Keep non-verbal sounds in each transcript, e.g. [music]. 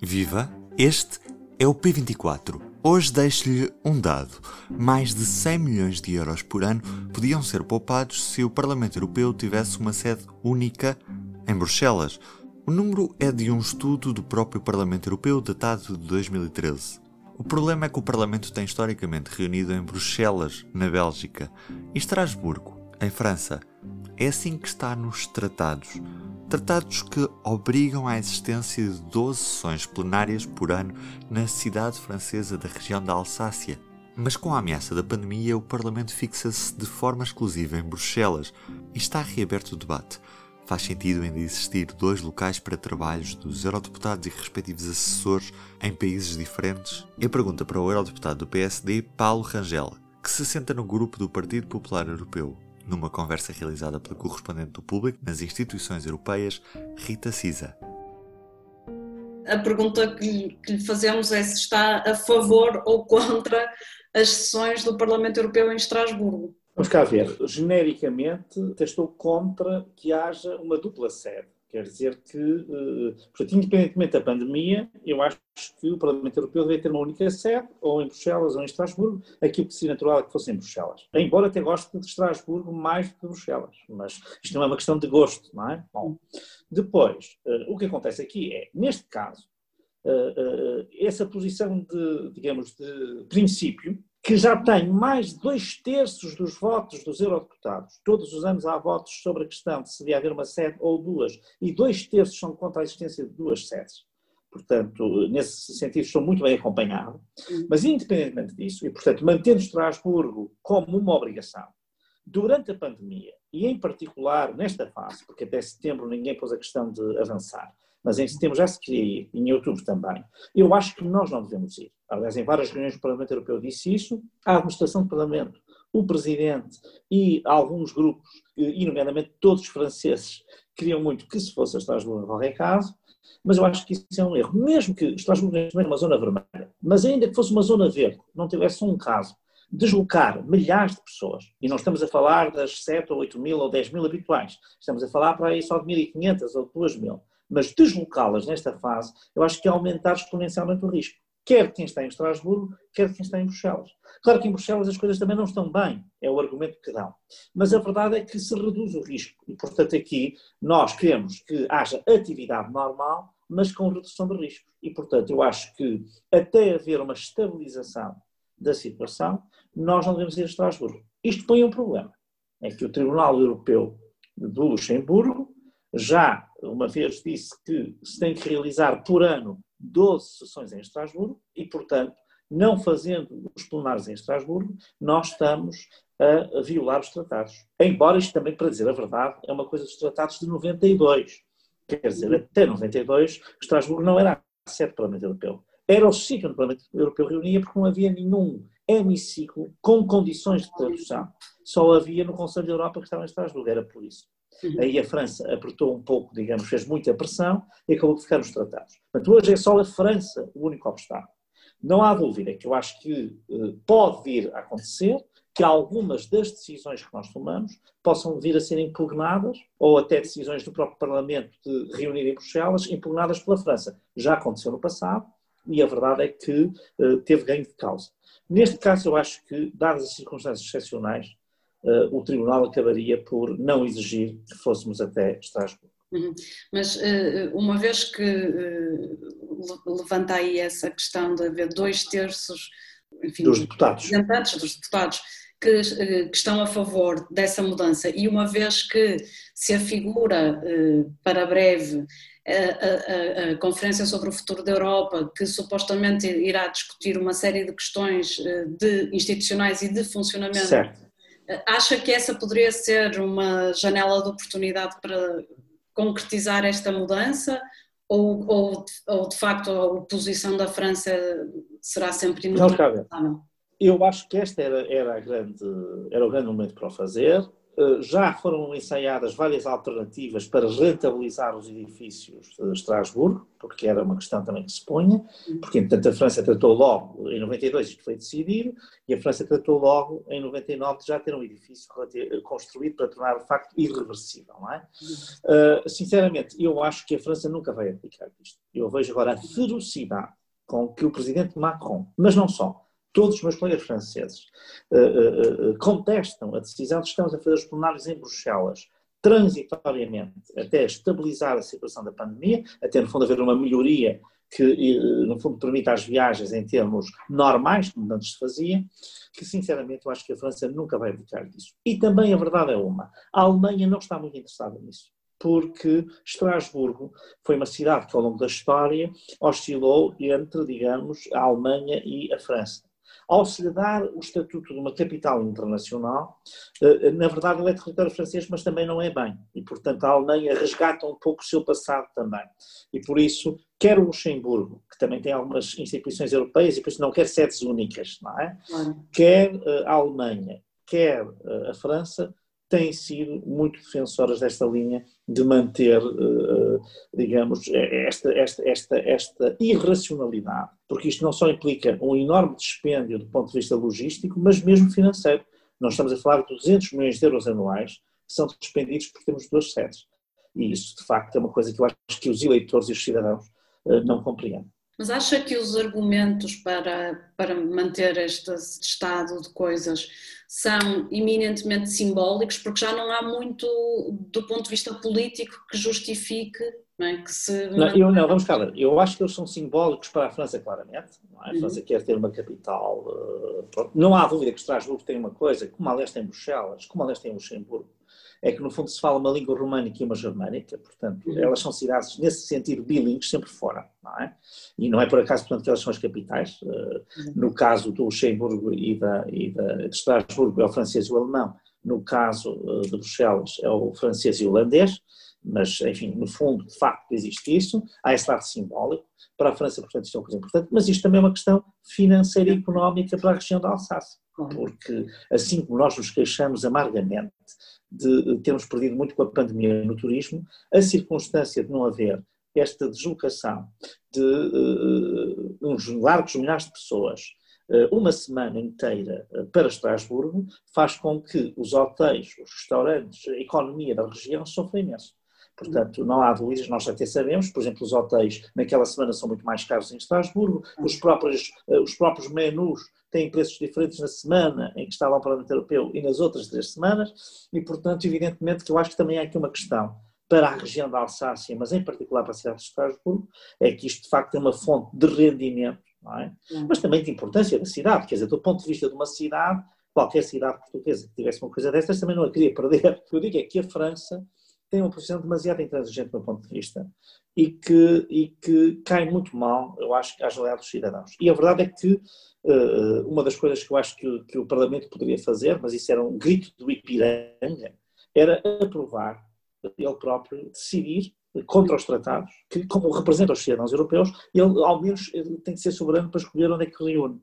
Viva! Este é o P24. Hoje deixo-lhe um dado. Mais de 100 milhões de euros por ano podiam ser poupados se o Parlamento Europeu tivesse uma sede única em Bruxelas. O número é de um estudo do próprio Parlamento Europeu datado de 2013. O problema é que o Parlamento tem historicamente reunido em Bruxelas, na Bélgica, e Estrasburgo, em França. É assim que está nos tratados. Tratados que obrigam à existência de 12 sessões plenárias por ano na cidade francesa da região da Alsácia. Mas com a ameaça da pandemia, o Parlamento fixa-se de forma exclusiva em Bruxelas e está reaberto o debate. Faz sentido ainda existir dois locais para trabalhos dos eurodeputados e respectivos assessores em países diferentes? É pergunta para o eurodeputado do PSD, Paulo Rangel, que se senta no grupo do Partido Popular Europeu numa conversa realizada pela correspondente do público nas instituições europeias, Rita Cisa. A pergunta que, que lhe fazemos é se está a favor ou contra as sessões do Parlamento Europeu em Estrasburgo. Vamos cá ver. Genericamente, estou contra que haja uma dupla sede. Quer dizer que, eh, portanto, independentemente da pandemia, eu acho que o Parlamento Europeu deve ter uma única sede, ou em Bruxelas ou em Estrasburgo. Aquilo que seria natural é que fosse em Bruxelas. Embora até goste de Estrasburgo mais do que de Bruxelas. Mas isto não é uma questão de gosto, não é? Bom, depois, eh, o que acontece aqui é, neste caso, eh, essa posição de, digamos, de princípio, que já tem mais de dois terços dos votos dos eurodeputados. Todos os anos há votos sobre a questão de se devia haver uma sede ou duas, e dois terços são contra a existência de duas sedes. Portanto, nesse sentido, estou muito bem acompanhado. Mas, independentemente disso, e, portanto, mantendo Estrasburgo como uma obrigação, durante a pandemia, e em particular nesta fase, porque até setembro ninguém pôs a questão de avançar, mas em setembro já se queria ir, em outubro também. Eu acho que nós não devemos ir. Aliás, em várias reuniões do Parlamento Europeu disse isso, a administração do Parlamento, o Presidente e alguns grupos, e nomeadamente todos os franceses, queriam muito que se fosse a Estrasburgo qualquer caso, mas eu acho que isso é um erro. Mesmo que Estrasburgo não é uma zona vermelha, mas ainda que fosse uma zona verde, não tivesse um caso, deslocar milhares de pessoas, e não estamos a falar das 7 ou 8 mil ou 10 mil habituais, estamos a falar para aí só de 1.500 ou 2 mil, mas deslocá-las nesta fase, eu acho que é aumentar exponencialmente o risco. Quer quem está em Estrasburgo, quer quem está em Bruxelas. Claro que em Bruxelas as coisas também não estão bem, é o argumento que dão. Mas a verdade é que se reduz o risco. E, portanto, aqui nós queremos que haja atividade normal, mas com redução de risco. E, portanto, eu acho que até haver uma estabilização da situação, nós não devemos ir a Estrasburgo. Isto põe um problema. É que o Tribunal Europeu do Luxemburgo já uma vez disse que se tem que realizar por ano 12 sessões em Estrasburgo e, portanto, não fazendo os plenários em Estrasburgo, nós estamos a violar os tratados. Embora isto também, para dizer a verdade, é uma coisa dos tratados de 92. Quer dizer, até 92, Estrasburgo não era a sede do Parlamento Europeu. Era o sítio onde o Parlamento Europeu reunia porque não havia nenhum hemiciclo com condições de tradução. Só havia no Conselho da Europa que estava em Estrasburgo, era por isso. Uhum. Aí a França apertou um pouco, digamos, fez muita pressão e acabou de ficar nos tratados. Portanto, hoje é só a França o único obstáculo. Não há dúvida que eu acho que eh, pode vir a acontecer que algumas das decisões que nós tomamos possam vir a ser impugnadas, ou até decisões do próprio Parlamento de reunir em Bruxelas, impugnadas pela França. Já aconteceu no passado e a verdade é que uh, teve ganho de causa. Neste caso, eu acho que, dadas as circunstâncias excepcionais, uh, o Tribunal acabaria por não exigir que fôssemos até Estrasburgo. Uhum. Mas uh, uma vez que uh, levanta aí essa questão de haver dois terços enfim, dos deputados, dos deputados que, que, estão a favor dessa mudança e uma vez que se afigura para breve a, a, a, Conferência sobre o Futuro da Europa, que supostamente irá discutir uma série de questões de institucionais e de funcionamento certo Acha que essa poderia ser uma janela de oportunidade para concretizar esta mudança? Ou, ou, ou de facto a oposição da França será sempre inevitável? Eu acho que este era, era, grande, era o grande momento para o fazer. Eh, já foram ensaiadas várias alternativas para rentabilizar os edifícios de Estrasburgo, porque era uma questão também que se punha, porque, entretanto, a França tratou logo, em 92 isto foi decidido, e a França tratou logo, em 99, de já ter um edifício construído para tornar o facto irreversível, não é? Uh, sinceramente, eu acho que a França nunca vai aplicar isto. Eu vejo agora a ferocidade com que o presidente Macron, mas não só, todos os meus colegas franceses uh, uh, contestam a decisão de estamos a fazer os plenários em Bruxelas transitoriamente até estabilizar a situação da pandemia, até no fundo haver uma melhoria que no fundo permita as viagens em termos normais, como antes se fazia, que sinceramente eu acho que a França nunca vai abdicar disso. E também a verdade é uma, a Alemanha não está muito interessada nisso porque Estrasburgo foi uma cidade que ao longo da história oscilou entre, digamos, a Alemanha e a França. Ao se lhe dar o estatuto de uma capital internacional, eh, na verdade ele é território francês, mas também não é bem. E, portanto, a Alemanha resgata um pouco o seu passado também. E por isso, quer o Luxemburgo, que também tem algumas instituições europeias e por isso não quer sedes únicas, não é? Quer eh, a Alemanha, quer eh, a França, têm sido muito defensoras desta linha de manter, eh, digamos, esta, esta, esta, esta irracionalidade, porque isto não só implica um enorme dispêndio do ponto de vista logístico, mas mesmo financeiro. Nós estamos a falar de 200 milhões de euros anuais que são despendidos por termos duas sedes. E isso, de facto, é uma coisa que eu acho que os eleitores e os cidadãos eh, não compreendem. Mas acha que os argumentos para, para manter este estado de coisas são eminentemente simbólicos, porque já não há muito, do ponto de vista político, que justifique não é? que se. Não, eu, não, vamos cá ver. Eu acho que eles são simbólicos para a França, claramente. É? A França uhum. quer ter uma capital. Uh, não há dúvida que Estrasburgo tem uma coisa, como a leste em Bruxelas, como a leste em Luxemburgo é que no fundo se fala uma língua românica e uma germânica, portanto, uhum. elas são cidades nesse sentido bilíngues sempre fora, é? E não é por acaso, portanto, que elas são as capitais. Uh, no caso do Luxemburgo e, da, e da, de Estrasburgo é o francês e o alemão, no caso uh, de Bruxelas é o francês e o holandês, mas, enfim, no fundo, de facto, existe isso, há esse lado simbólico, para a França, portanto, isto é uma coisa importante, mas isto também é uma questão financeira e económica para a região da Alsácia, porque assim como nós nos queixamos amargamente de termos perdido muito com a pandemia no turismo, a circunstância de não haver esta deslocação de uh, uns largos milhares de pessoas uh, uma semana inteira uh, para Estrasburgo faz com que os hotéis, os restaurantes, a economia da região sofrem imenso. Portanto, não há dúvidas, nós até sabemos, por exemplo, os hotéis naquela semana são muito mais caros em Estrasburgo, os próprios, os próprios menus têm preços diferentes na semana em que está lá o Parlamento Europeu e nas outras três semanas, e portanto, evidentemente que eu acho que também há aqui uma questão para a região da Alsácia, mas em particular para a cidade de Estrasburgo, é que isto de facto é uma fonte de rendimento, é? Mas também de importância da cidade, quer dizer, do ponto de vista de uma cidade, qualquer cidade portuguesa que tivesse uma coisa destas também não a queria perder. O [laughs] que eu digo é que a França tem uma posição demasiado intransigente do meu ponto de vista e que, e que cai muito mal, eu acho, às lealdades dos cidadãos. E a verdade é que uh, uma das coisas que eu acho que, que, o Parlamento poderia fazer, mas isso era um grito do Ipiranga, era aprovar, ele próprio, decidir contra os tratados, que como representa os cidadãos europeus, ele ao menos ele tem que ser soberano para escolher onde é que reúne.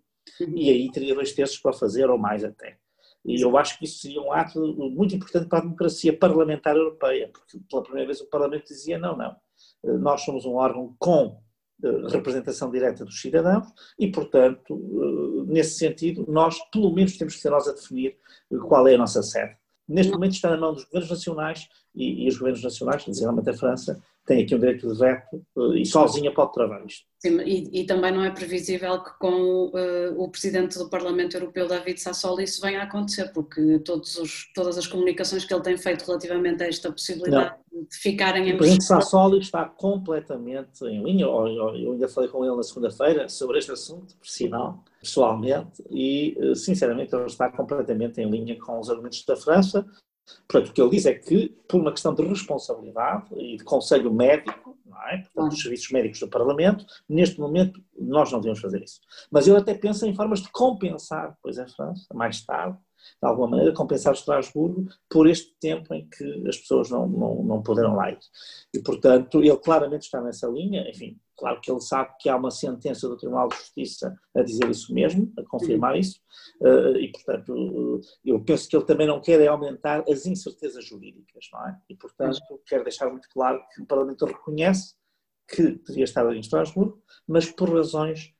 E aí teria dois terços para fazer, ou mais até. E eu acho que isso seria um ato muito importante para a democracia parlamentar europeia, porque pela primeira vez o Parlamento dizia: não, não, eh, nós somos um órgão com eh, representação direta dos cidadãos e, portanto, eh, nesse sentido, nós pelo menos temos que ser nós a definir qual é a nossa sede. Neste momento está na mão dos governos nacionais e, e os governos nacionais, especialmente a França, tem aqui um direito de veto eh, e sozinha pode travar isto. Sim, e, e, também não é previsível que com uh, o Presidente do Parlamento Europeu, David Sassoli, isso venha a acontecer, porque todos os, todas as comunicações que ele tem feito relativamente a esta possibilidade não. De ficarem em... O Presidente Sassoli está completamente em linha, eu ainda falei com ele na segunda-feira sobre este assunto, por sinal, pessoalmente, e eh, sinceramente ele está completamente em linha com os argumentos da França, Portanto, o que ele diz é que, por uma questão de responsabilidade e de conselho médico, não é? Portanto, dos serviços médicos do Parlamento, neste momento nós não devemos fazer isso. Mas ele até pensa em formas de compensar, depois em França, mais tarde, de alguma maneira, compensar Estrasburgo por este tempo em que as pessoas não, não, não puderam lá ir. E, portanto, ele claramente está nessa linha, enfim, Claro que ele sabe que há uma sentença do Tribunal de Justiça a dizer isso mesmo, a confirmar isso, uh, e portanto eu penso que ele também não quer é aumentar as incertezas jurídicas, não é? E portanto quer deixar muito claro que o Parlamento reconhece que devia estar em Estrasburgo, mas por razões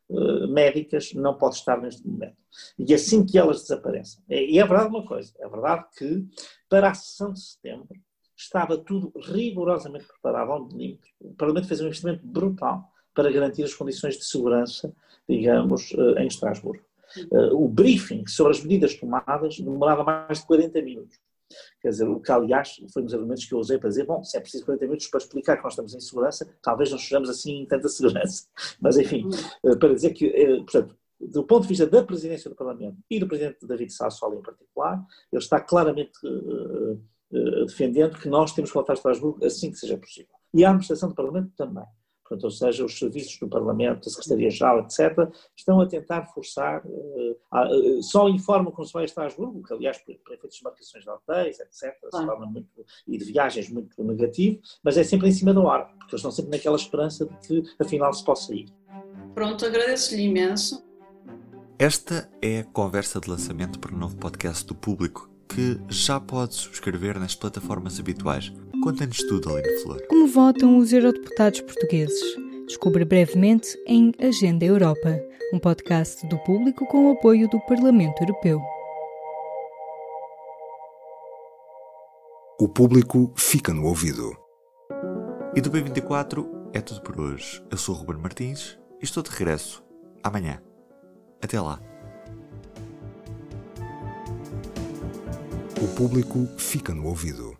médicas não pode estar neste momento. E assim que elas desaparecem. E é verdade uma coisa, é verdade que para a sessão de setembro estava tudo rigorosamente preparado ao milímetro. O Parlamento fez um investimento brutal para garantir as condições de segurança, digamos, eh, em Estrasburgo. Eh, o briefing sobre as medidas tomadas demorava mais de 40 minutos. Quer dizer, o que aliás foi um dos argumentos que eu usei para dizer, bom, se é preciso 40 minutos para explicar que nós estamos em segurança, talvez não estejamos assim em tanta segurança. [laughs] Mas enfim, eh, para dizer que, portanto, do ponto de vista da presidência do Parlamento e do presidente David Sassoli em particular, ele está claramente eh, defendendo que nós temos que voltar a Estrasburgo assim que seja possível. E a administração do Parlamento também. Portanto, ou seja, os serviços do Parlamento, a Secretaria-Geral, etc., estão a tentar forçar, uh, uh, só informam quando se vai a Estrasburgo, que aliás, por, por efeitos de marcações de hotéis, etc., se torna muito, e de viagens muito negativo, mas é sempre em cima da hora, porque eles estão sempre naquela esperança de que afinal se possa ir. Pronto, agradeço-lhe imenso. Esta é a conversa de lançamento para o novo podcast do público que já pode subscrever nas plataformas habituais. Conta-nos tudo, Aline Flor. Como votam os eurodeputados portugueses? Descubra brevemente em Agenda Europa, um podcast do público com o apoio do Parlamento Europeu. O público fica no ouvido. E do B24 é tudo por hoje. Eu sou o Ruben Martins e estou de regresso amanhã. Até lá. O público fica no ouvido.